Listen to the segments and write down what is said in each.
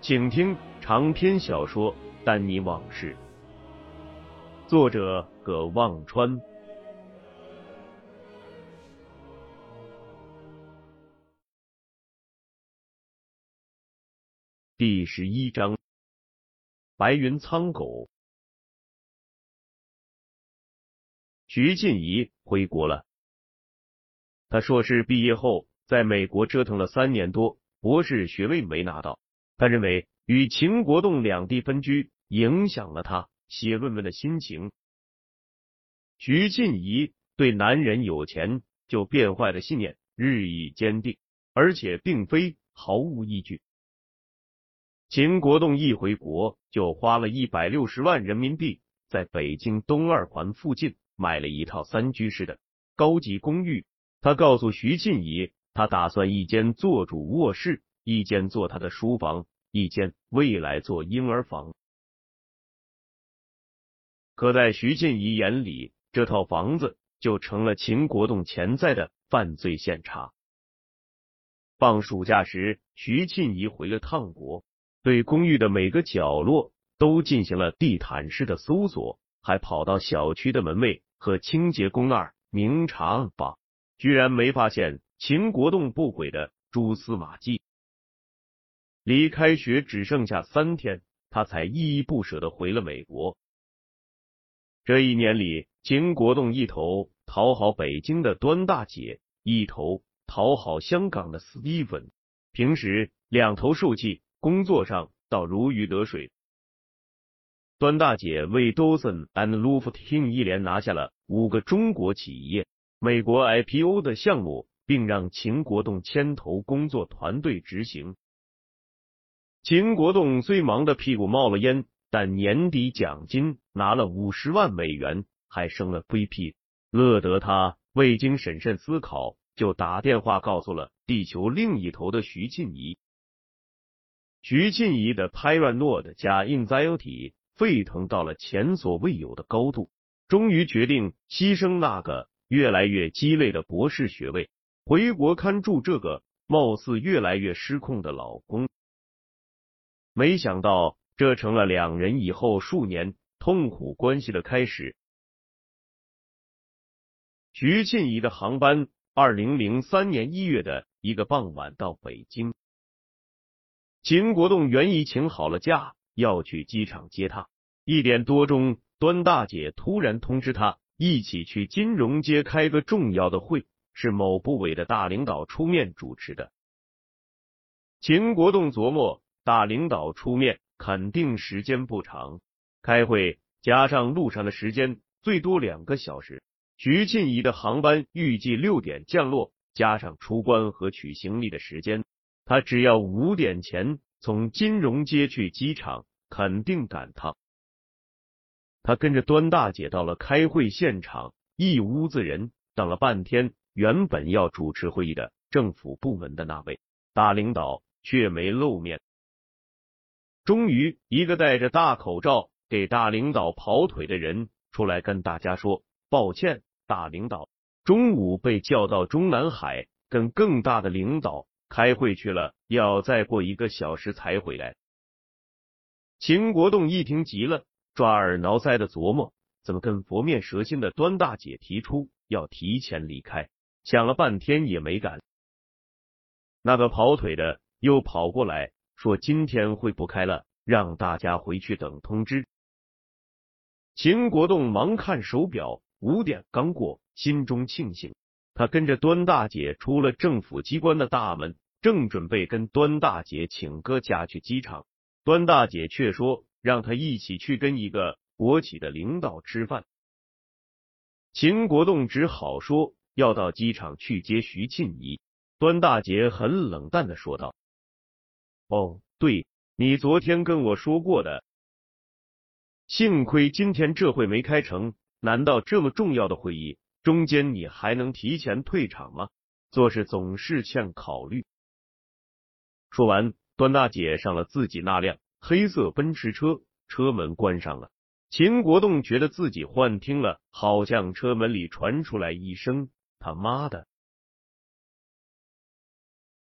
请听长篇小说《丹尼往事》，作者葛望川。第十一章：白云苍狗。徐静怡回国了。他硕士毕业后，在美国折腾了三年多，博士学位没拿到。他认为与秦国栋两地分居影响了他写论文的心情。徐静怡对男人有钱就变坏的信念日益坚定，而且并非毫无依据。秦国栋一回国就花了一百六十万人民币，在北京东二环附近买了一套三居室的高级公寓。他告诉徐静怡，他打算一间做主卧室。一间做他的书房，一间未来做婴儿房。可在徐静怡眼里，这套房子就成了秦国栋潜在的犯罪现场。放暑假时，徐静怡回了趟国，对公寓的每个角落都进行了地毯式的搜索，还跑到小区的门卫和清洁工那儿明察暗访，居然没发现秦国栋不轨的蛛丝马迹。离开学只剩下三天，他才依依不舍的回了美国。这一年里，秦国栋一头讨好北京的端大姐，一头讨好香港的 Steven，平时两头受气，工作上倒如鱼得水。端大姐为 Dawson and Luftin 一连拿下了五个中国企业、美国 IPO 的项目，并让秦国栋牵头工作团队执行。秦国栋虽忙得屁股冒了烟，但年底奖金拿了五十万美元，还升了 VP，乐得他未经审慎思考就打电话告诉了地球另一头的徐静怡。徐静怡的 paranoid 加 anxiety 沸腾到了前所未有的高度，终于决定牺牲那个越来越鸡肋的博士学位，回国看住这个貌似越来越失控的老公。没想到，这成了两人以后数年痛苦关系的开始。徐庆怡的航班，二零零三年一月的一个傍晚到北京。秦国栋原已请好了假，要去机场接她。一点多钟，端大姐突然通知他，一起去金融街开个重要的会，是某部委的大领导出面主持的。秦国栋琢磨。大领导出面，肯定时间不长。开会加上路上的时间，最多两个小时。徐静怡的航班预计六点降落，加上出关和取行李的时间，他只要五点前从金融街去机场，肯定赶趟。他跟着端大姐到了开会现场，一屋子人等了半天，原本要主持会议的政府部门的那位大领导却没露面。终于，一个戴着大口罩给大领导跑腿的人出来跟大家说：“抱歉，大领导中午被叫到中南海跟更大的领导开会去了，要再过一个小时才回来。”秦国栋一听急了，抓耳挠腮的琢磨怎么跟佛面蛇心的端大姐提出要提前离开，想了半天也没敢。那个跑腿的又跑过来，说今天会不开了，让大家回去等通知。秦国栋忙看手表，五点刚过，心中庆幸。他跟着端大姐出了政府机关的大门，正准备跟端大姐请个假去机场，端大姐却说让他一起去跟一个国企的领导吃饭。秦国栋只好说要到机场去接徐庆怡。端大姐很冷淡的说道：“哦，对你昨天跟我说过的，幸亏今天这会没开成。难道这么重要的会议中间你还能提前退场吗？做事总是欠考虑。”说完，段大姐上了自己那辆黑色奔驰车，车门关上了。秦国栋觉得自己幻听了，好像车门里传出来一声“他妈的”。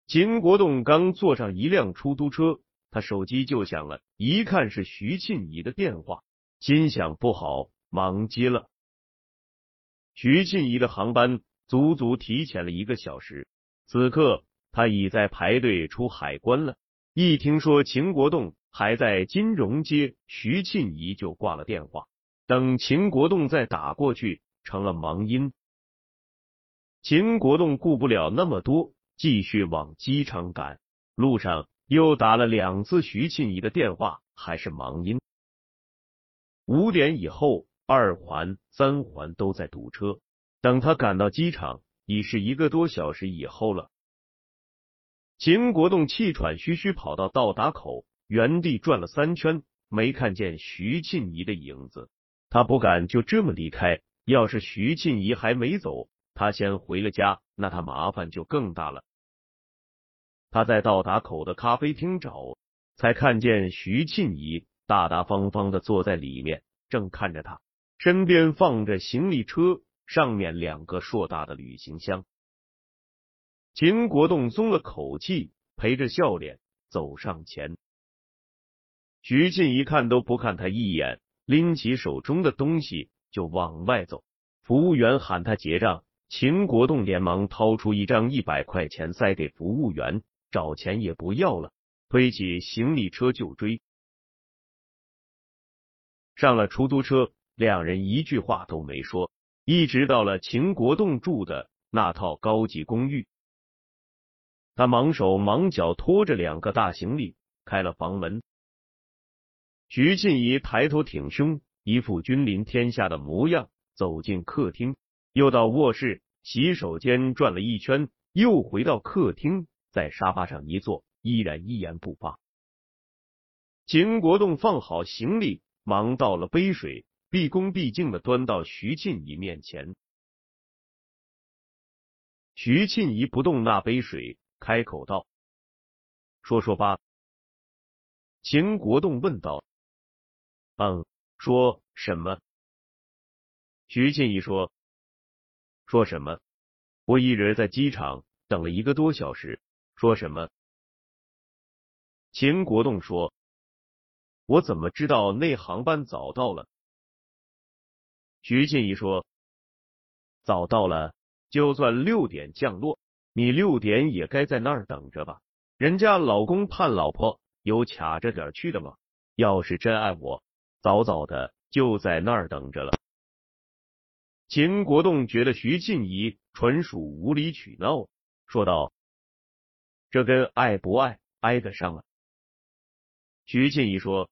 秦国栋刚坐上一辆出租车，他手机就响了，一看是徐庆怡的电话，心想不好，忙接了。徐庆怡的航班足足提前了一个小时，此刻他已在排队出海关了。一听说秦国栋还在金融街，徐庆怡就挂了电话。等秦国栋再打过去，成了忙音。秦国栋顾不了那么多。继续往机场赶，路上又打了两次徐庆怡的电话，还是忙音。五点以后，二环、三环都在堵车。等他赶到机场，已是一个多小时以后了。秦国栋气喘吁吁跑到到达口，原地转了三圈，没看见徐庆怡的影子。他不敢就这么离开，要是徐庆怡还没走，他先回了家，那他麻烦就更大了。他在到达口的咖啡厅找，才看见徐庆怡大大方方的坐在里面，正看着他，身边放着行李车，上面两个硕大的旅行箱。秦国栋松了口气，陪着笑脸走上前。徐庆怡看都不看他一眼，拎起手中的东西就往外走。服务员喊他结账，秦国栋连忙掏出一张一百块钱塞给服务员。找钱也不要了，推起行李车就追。上了出租车，两人一句话都没说，一直到了秦国栋住的那套高级公寓。他忙手忙脚拖着两个大行李开了房门。徐静怡抬头挺胸，一副君临天下的模样，走进客厅，又到卧室、洗手间转了一圈，又回到客厅。在沙发上一坐，依然一言不发。秦国栋放好行李，忙倒了杯水，毕恭毕敬的端到徐庆怡面前。徐庆怡不动那杯水，开口道：“说说吧。”秦国栋问道：“嗯，说什么？”徐庆怡说：“说什么？我一人在机场等了一个多小时。”说什么？秦国栋说：“我怎么知道那航班早到了？”徐静怡说：“早到了，就算六点降落，你六点也该在那儿等着吧？人家老公盼老婆，有卡着点去的吗？要是真爱我，早早的就在那儿等着了。”秦国栋觉得徐静怡纯属无理取闹，说道。这跟爱不爱挨得上了？徐静怡说：“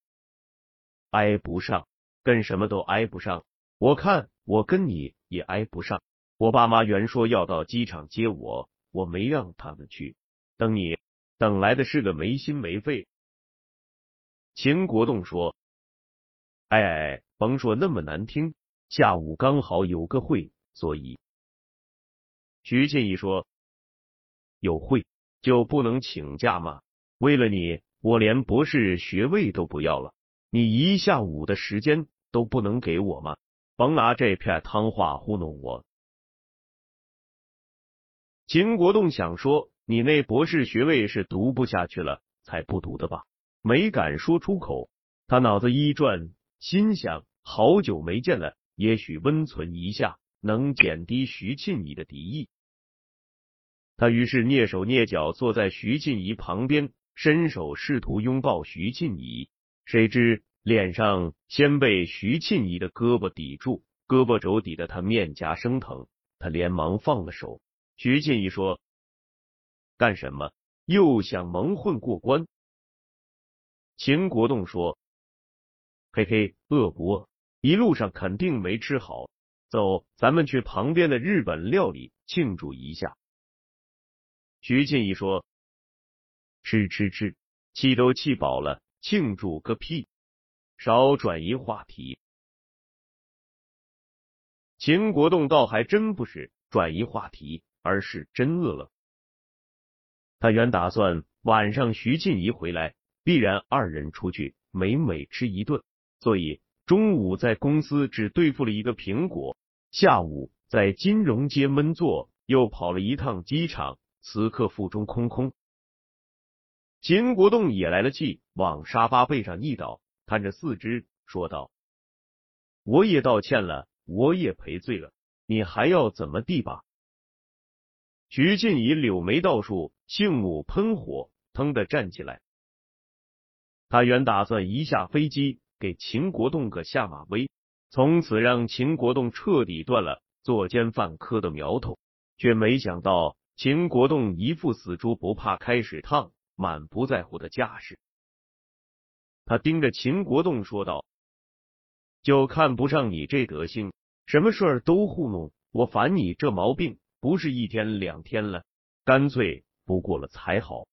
挨不上，跟什么都挨不上。我看我跟你也挨不上。我爸妈原说要到机场接我，我没让他们去。等你，等来的是个没心没肺。”秦国栋说：“哎哎，甭说那么难听。下午刚好有个会，所以。”徐静怡说：“有会。”就不能请假吗？为了你，我连博士学位都不要了。你一下午的时间都不能给我吗？甭拿这片汤话糊弄我。秦国栋想说，你那博士学位是读不下去了才不读的吧？没敢说出口。他脑子一转，心想：好久没见了，也许温存一下，能减低徐庆你的敌意。他于是蹑手蹑脚坐在徐静怡旁边，伸手试图拥抱徐静怡，谁知脸上先被徐静怡的胳膊抵住，胳膊肘抵得他面颊生疼，他连忙放了手。徐静怡说：“干什么？又想蒙混过关？”秦国栋说：“嘿嘿，饿不饿？一路上肯定没吃好，走，咱们去旁边的日本料理庆祝一下。”徐静怡说：“吃吃吃，气都气饱了，庆祝个屁！少转移话题。”秦国栋倒还真不是转移话题，而是真饿了。他原打算晚上徐静怡回来，必然二人出去美美吃一顿，所以中午在公司只对付了一个苹果，下午在金融街闷坐，又跑了一趟机场。此刻腹中空空，秦国栋也来了气，往沙发背上一倒，摊着四肢说道：“我也道歉了，我也赔罪了，你还要怎么地吧？”徐静怡柳眉倒竖，杏目喷火，腾的站起来。他原打算一下飞机给秦国栋个下马威，从此让秦国栋彻底断了作奸犯科的苗头，却没想到。秦国栋一副死猪不怕开水烫、满不在乎的架势，他盯着秦国栋说道：“就看不上你这德行，什么事儿都糊弄，我烦你这毛病不是一天两天了，干脆不过了才好。”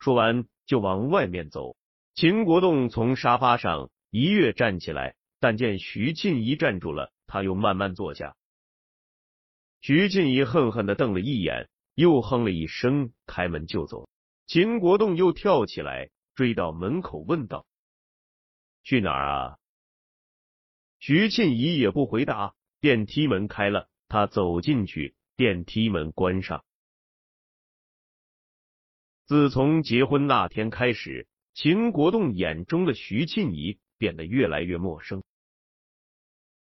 说完就往外面走。秦国栋从沙发上一跃站起来，但见徐庆一站住了，他又慢慢坐下。徐静怡恨恨的瞪了一眼，又哼了一声，开门就走。秦国栋又跳起来，追到门口问道：“去哪儿啊？”徐静怡也不回答。电梯门开了，他走进去，电梯门关上。自从结婚那天开始，秦国栋眼中的徐静怡变得越来越陌生。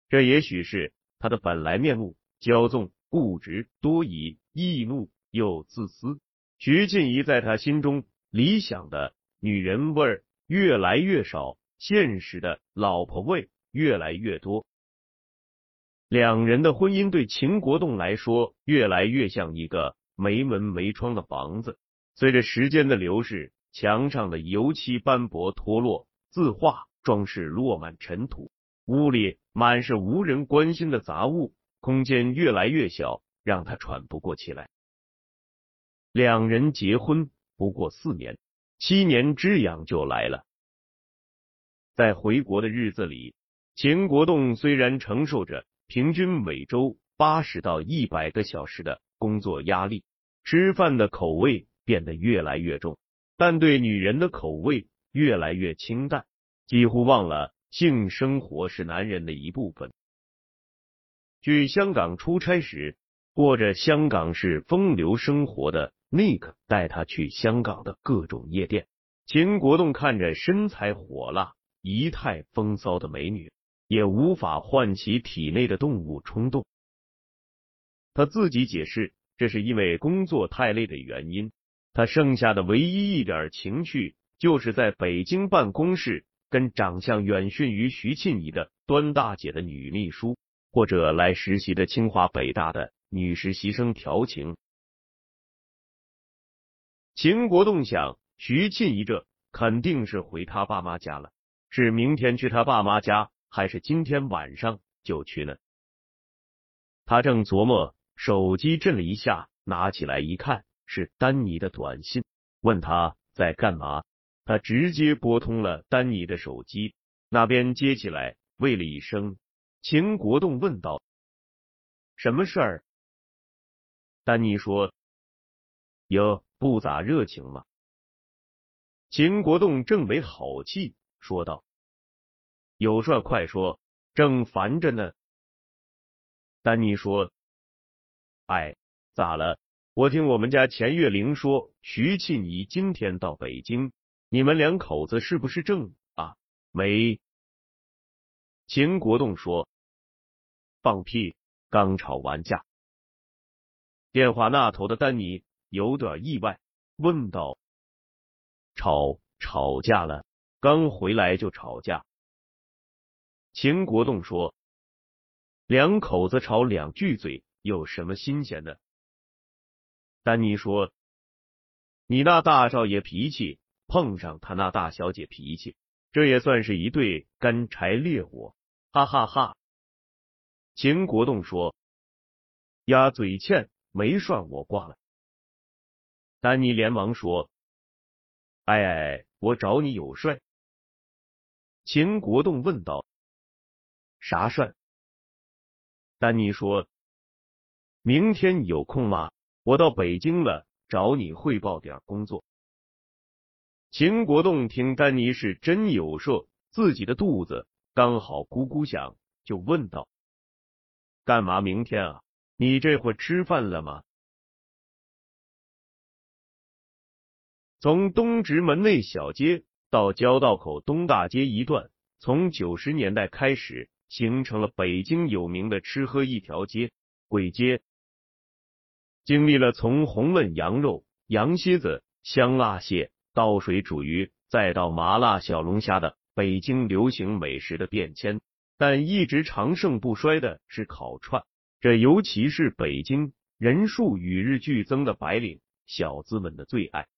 这也许是他的本来面目，骄纵。固执、多疑、易怒又自私，徐静怡在他心中理想的女人味越来越少，现实的老婆味越来越多。两人的婚姻对秦国栋来说越来越像一个没门没窗的房子。随着时间的流逝，墙上的油漆斑驳脱落，字画装饰落满尘土，屋里满是无人关心的杂物。空间越来越小，让他喘不过气来。两人结婚不过四年，七年之痒就来了。在回国的日子里，秦国栋虽然承受着平均每周八十到一百个小时的工作压力，吃饭的口味变得越来越重，但对女人的口味越来越清淡，几乎忘了性生活是男人的一部分。去香港出差时，过着香港式风流生活的 Nick 带他去香港的各种夜店。秦国栋看着身材火辣、仪态风骚的美女，也无法唤起体内的动物冲动。他自己解释，这是因为工作太累的原因。他剩下的唯一一点情趣，就是在北京办公室跟长相远逊于徐庆怡的端大姐的女秘书。或者来实习的清华北大的女实习生调情。秦国栋想，徐庆一这肯定是回他爸妈家了，是明天去他爸妈家，还是今天晚上就去呢？他正琢磨，手机震了一下，拿起来一看，是丹尼的短信，问他在干嘛。他直接拨通了丹尼的手机，那边接起来，喂了一声。秦国栋问道：“什么事儿？”丹尼说：“哟，不咋热情嘛。”秦国栋正没好气，说道：“有事快说，正烦着呢。”丹尼说：“哎，咋了？我听我们家钱月玲说，徐庆怡今天到北京，你们两口子是不是正啊？没。”秦国栋说：“放屁，刚吵完架。”电话那头的丹尼有点意外，问道：“吵吵架了？刚回来就吵架？”秦国栋说：“两口子吵两句嘴，有什么新鲜的？”丹尼说：“你那大少爷脾气碰上他那大小姐脾气，这也算是一对干柴烈火。”哈哈哈。秦国栋说：“压嘴欠。”没算我挂了，丹尼连忙说：“哎哎，我找你有事。”秦国栋问道：“啥事？”丹尼说：“明天有空吗？我到北京了，找你汇报点工作。”秦国栋听丹尼是真有事，自己的肚子刚好咕咕响，就问道：“干嘛明天啊？”你这会吃饭了吗？从东直门内小街到交道口东大街一段，从九十年代开始形成了北京有名的吃喝一条街——簋街。经历了从红焖羊肉、羊蝎子、香辣蟹到水煮鱼，再到麻辣小龙虾的北京流行美食的变迁，但一直长盛不衰的是烤串。这尤其是北京人数与日俱增的白领小资们的最爱。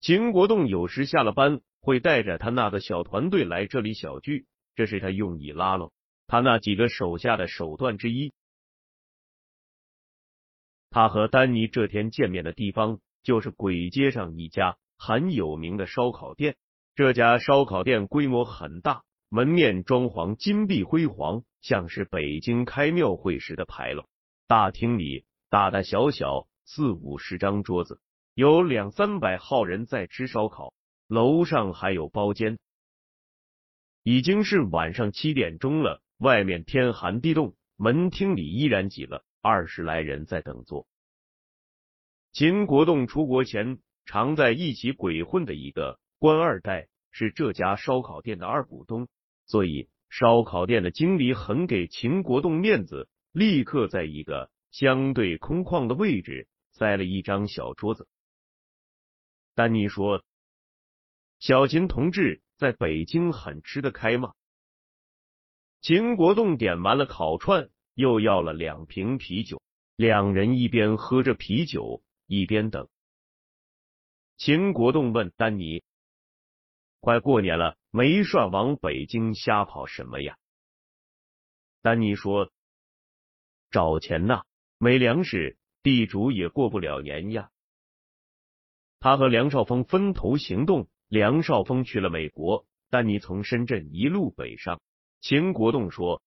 秦国栋有时下了班会带着他那个小团队来这里小聚，这是他用以拉拢他那几个手下的手段之一。他和丹尼这天见面的地方就是鬼街上一家很有名的烧烤店。这家烧烤店规模很大。门面装潢金碧辉煌，像是北京开庙会时的牌楼。大厅里大大小小四五十张桌子，有两三百号人在吃烧烤。楼上还有包间。已经是晚上七点钟了，外面天寒地冻，门厅里依然挤了二十来人在等座。秦国栋出国前常在一起鬼混的一个官二代，是这家烧烤店的二股东。所以，烧烤店的经理很给秦国栋面子，立刻在一个相对空旷的位置塞了一张小桌子。丹尼说：“小秦同志在北京很吃得开吗？”秦国栋点完了烤串，又要了两瓶啤酒，两人一边喝着啤酒，一边等。秦国栋问丹尼。快过年了，没事往北京瞎跑什么呀？丹尼说：“找钱呐，没粮食，地主也过不了年呀。”他和梁少峰分头行动，梁少峰去了美国，丹尼从深圳一路北上。秦国栋说：“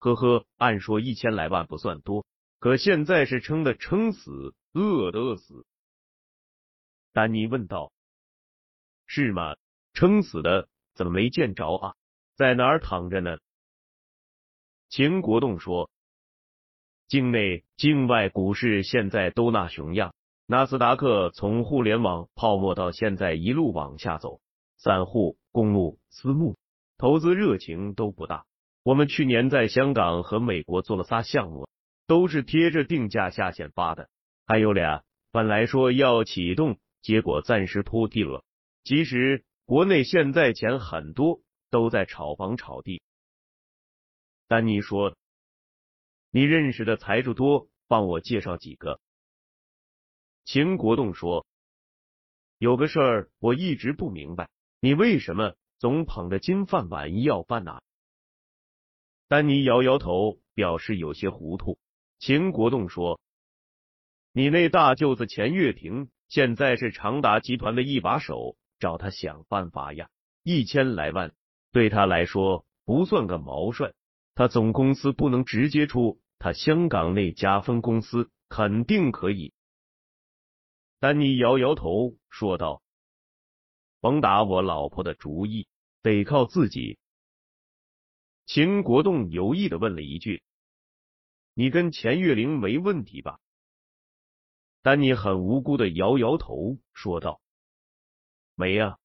呵呵，按说一千来万不算多，可现在是撑的撑死，饿的饿死。”丹尼问道。是吗？撑死的怎么没见着啊？在哪儿躺着呢？秦国栋说：“境内、境外股市现在都那熊样，纳斯达克从互联网泡沫到现在一路往下走，散户、公募、私募投资热情都不大。我们去年在香港和美国做了仨项目，都是贴着定价下线发的，还有俩本来说要启动，结果暂时铺地了。”其实国内现在钱很多，都在炒房炒地。丹尼说：“你认识的财主多，帮我介绍几个。”秦国栋说：“有个事儿我一直不明白，你为什么总捧着金饭碗要饭呢？”丹尼摇摇头，表示有些糊涂。秦国栋说：“你那大舅子钱月亭，现在是长达集团的一把手。”找他想办法呀！一千来万对他来说不算个毛帅，他总公司不能直接出，他香港那家分公司肯定可以。丹尼摇摇头说道：“甭打我老婆的主意，得靠自己。”秦国栋有意的问了一句：“你跟钱月玲没问题吧？”丹尼很无辜的摇摇头说道。没呀，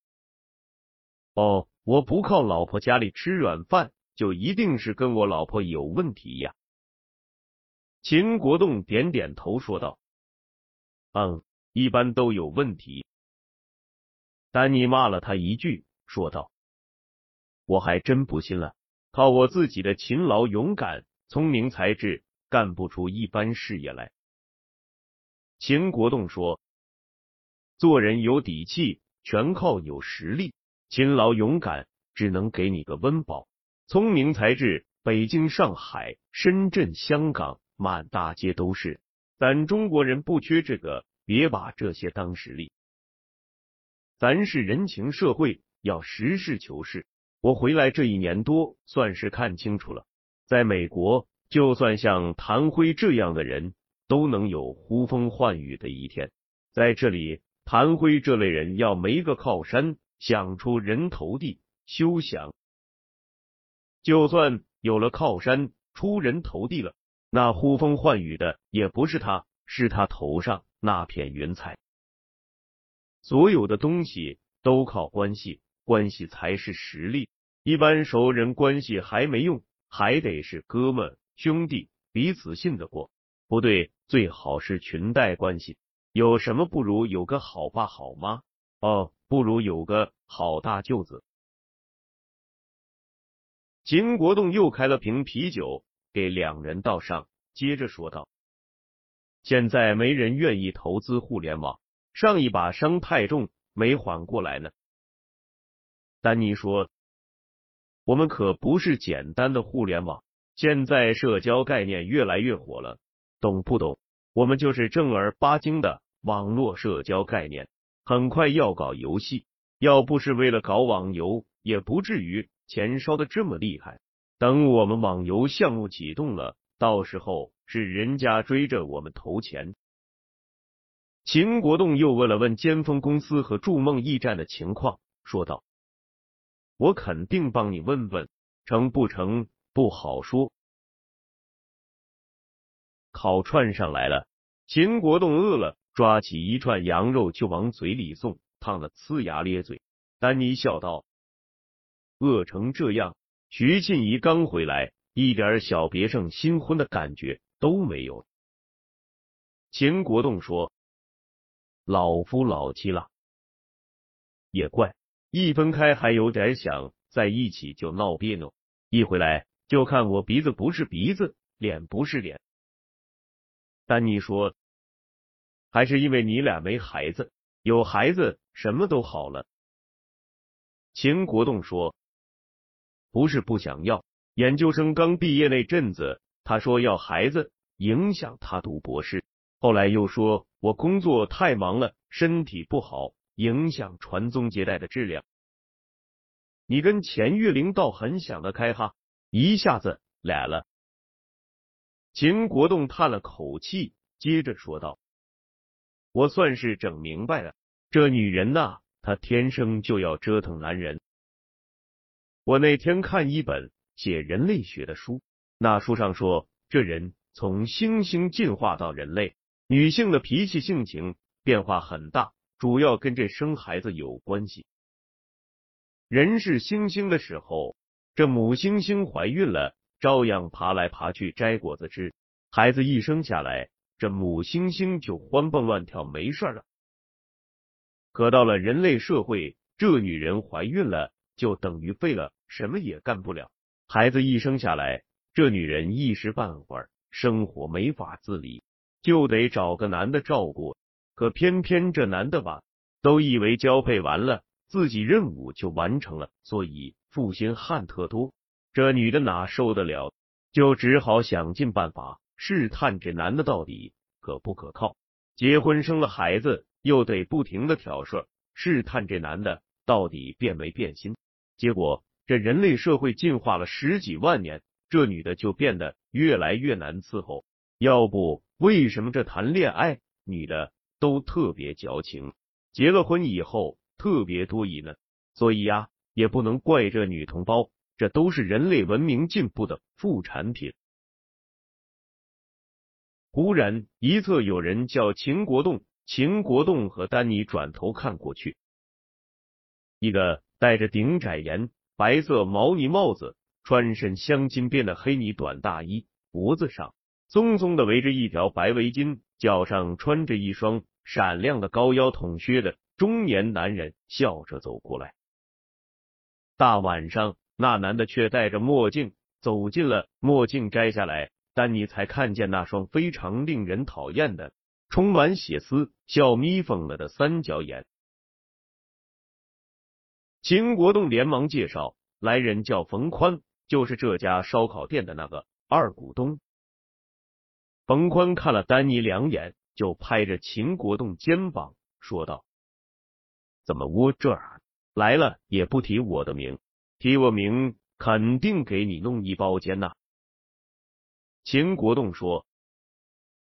哦，我不靠老婆家里吃软饭，就一定是跟我老婆有问题呀。秦国栋点点头说道：“嗯，一般都有问题。”丹尼骂了他一句，说道：“我还真不信了，靠我自己的勤劳、勇敢、聪明才智，干不出一般事业来。”秦国栋说：“做人有底气，全靠有实力。勤劳勇敢只能给你个温饱，聪明才智，北京、上海、深圳、香港满大街都是。咱中国人不缺这个，别把这些当实力。咱是人情社会，要实事求是。我回来这一年多，算是看清楚了，在美国，就算像谭辉这样的人。”都能有呼风唤雨的一天，在这里，谭辉这类人要没个靠山，想出人头地，休想。就算有了靠山，出人头地了，那呼风唤雨的也不是他，是他头上那片云彩。所有的东西都靠关系，关系才是实力。一般熟人关系还没用，还得是哥们兄弟，彼此信得过。不对，最好是裙带关系。有什么不如有个好爸好妈？哦，不如有个好大舅子。秦国栋又开了瓶啤酒给两人倒上，接着说道：“现在没人愿意投资互联网，上一把伤太重，没缓过来呢。”丹尼说：“我们可不是简单的互联网，现在社交概念越来越火了。”懂不懂？我们就是正儿八经的网络社交概念，很快要搞游戏。要不是为了搞网游，也不至于钱烧的这么厉害。等我们网游项目启动了，到时候是人家追着我们投钱。秦国栋又问了问尖峰公司和筑梦驿站的情况，说道：“我肯定帮你问问，成不成不好说。”烤串上来了，秦国栋饿了，抓起一串羊肉就往嘴里送，烫得呲牙咧嘴。丹尼笑道：“饿成这样，徐庆怡刚回来，一点小别胜新婚的感觉都没有。”秦国栋说：“老夫老妻了，也怪，一分开还有点想在一起就闹别扭，一回来就看我鼻子不是鼻子，脸不是脸。”丹尼说：“还是因为你俩没孩子，有孩子什么都好了。”秦国栋说：“不是不想要，研究生刚毕业那阵子，他说要孩子影响他读博士，后来又说我工作太忙了，身体不好，影响传宗接代的质量。你跟钱玉玲倒很想得开哈，一下子俩了。”秦国栋叹了口气，接着说道：“我算是整明白了，这女人呐，她天生就要折腾男人。我那天看一本写人类学的书，那书上说，这人从猩猩进化到人类，女性的脾气性情变化很大，主要跟这生孩子有关系。人是猩猩的时候，这母猩猩怀孕了。”照样爬来爬去摘果子吃，孩子一生下来，这母猩猩就欢蹦乱跳没事了。可到了人类社会，这女人怀孕了，就等于废了，什么也干不了。孩子一生下来，这女人一时半会儿生活没法自理，就得找个男的照顾。可偏偏这男的吧，都以为交配完了，自己任务就完成了，所以负心汉特多。这女的哪受得了，就只好想尽办法试探这男的到底可不可靠。结婚生了孩子，又得不停的挑事，试探这男的到底变没变心。结果这人类社会进化了十几万年，这女的就变得越来越难伺候。要不为什么这谈恋爱女的都特别矫情，结了婚以后特别多疑呢？所以呀，也不能怪这女同胞。这都是人类文明进步的副产品。忽然，一侧有人叫秦国栋，秦国栋和丹尼转头看过去，一个戴着顶窄檐、白色毛呢帽子、穿身镶金边的黑呢短大衣，脖子上松松的围着一条白围巾，脚上穿着一双闪亮的高腰筒靴的中年男人笑着走过来。大晚上，那男的却戴着墨镜走进了，墨镜摘下来，丹尼才看见那双非常令人讨厌的、充满血丝、笑眯缝了的三角眼。秦国栋连忙介绍，来人叫冯宽，就是这家烧烤店的那个二股东。冯宽看了丹尼两眼，就拍着秦国栋肩膀说道：“怎么窝这儿来了也不提我的名？提我名，肯定给你弄一包间呐。”秦国栋说：“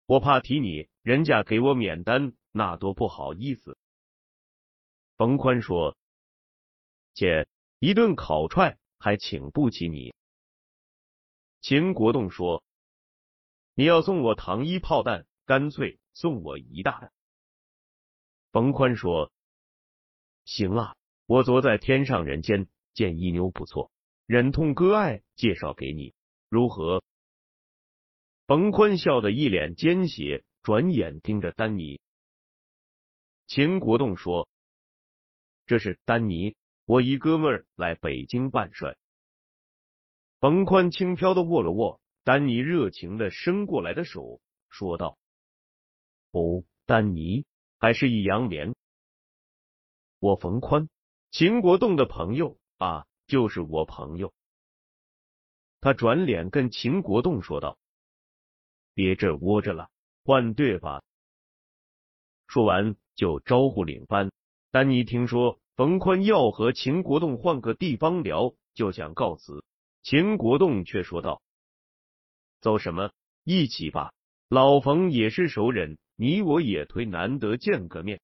我怕提你，人家给我免单，那多不好意思。”冯宽说：“姐，一顿烤串还请不起你。”秦国栋说。你要送我糖衣炮弹，干脆送我一大袋。冯宽说：“行啊，我昨在天上人间见一妞不错，忍痛割爱介绍给你，如何？”冯宽笑得一脸奸邪，转眼盯着丹尼。秦国栋说：“这是丹尼，我一哥们儿来北京办事。”冯宽轻飘的握了握。丹尼热情的伸过来的手，说道：“哦，丹尼，还是一杨棉。我冯宽，秦国栋的朋友啊，就是我朋友。”他转脸跟秦国栋说道：“别这窝着了，换队吧。”说完就招呼领班。丹尼听说冯宽要和秦国栋换个地方聊，就想告辞，秦国栋却说道。走什么？一起吧，老冯也是熟人，你我也忒难得见个面。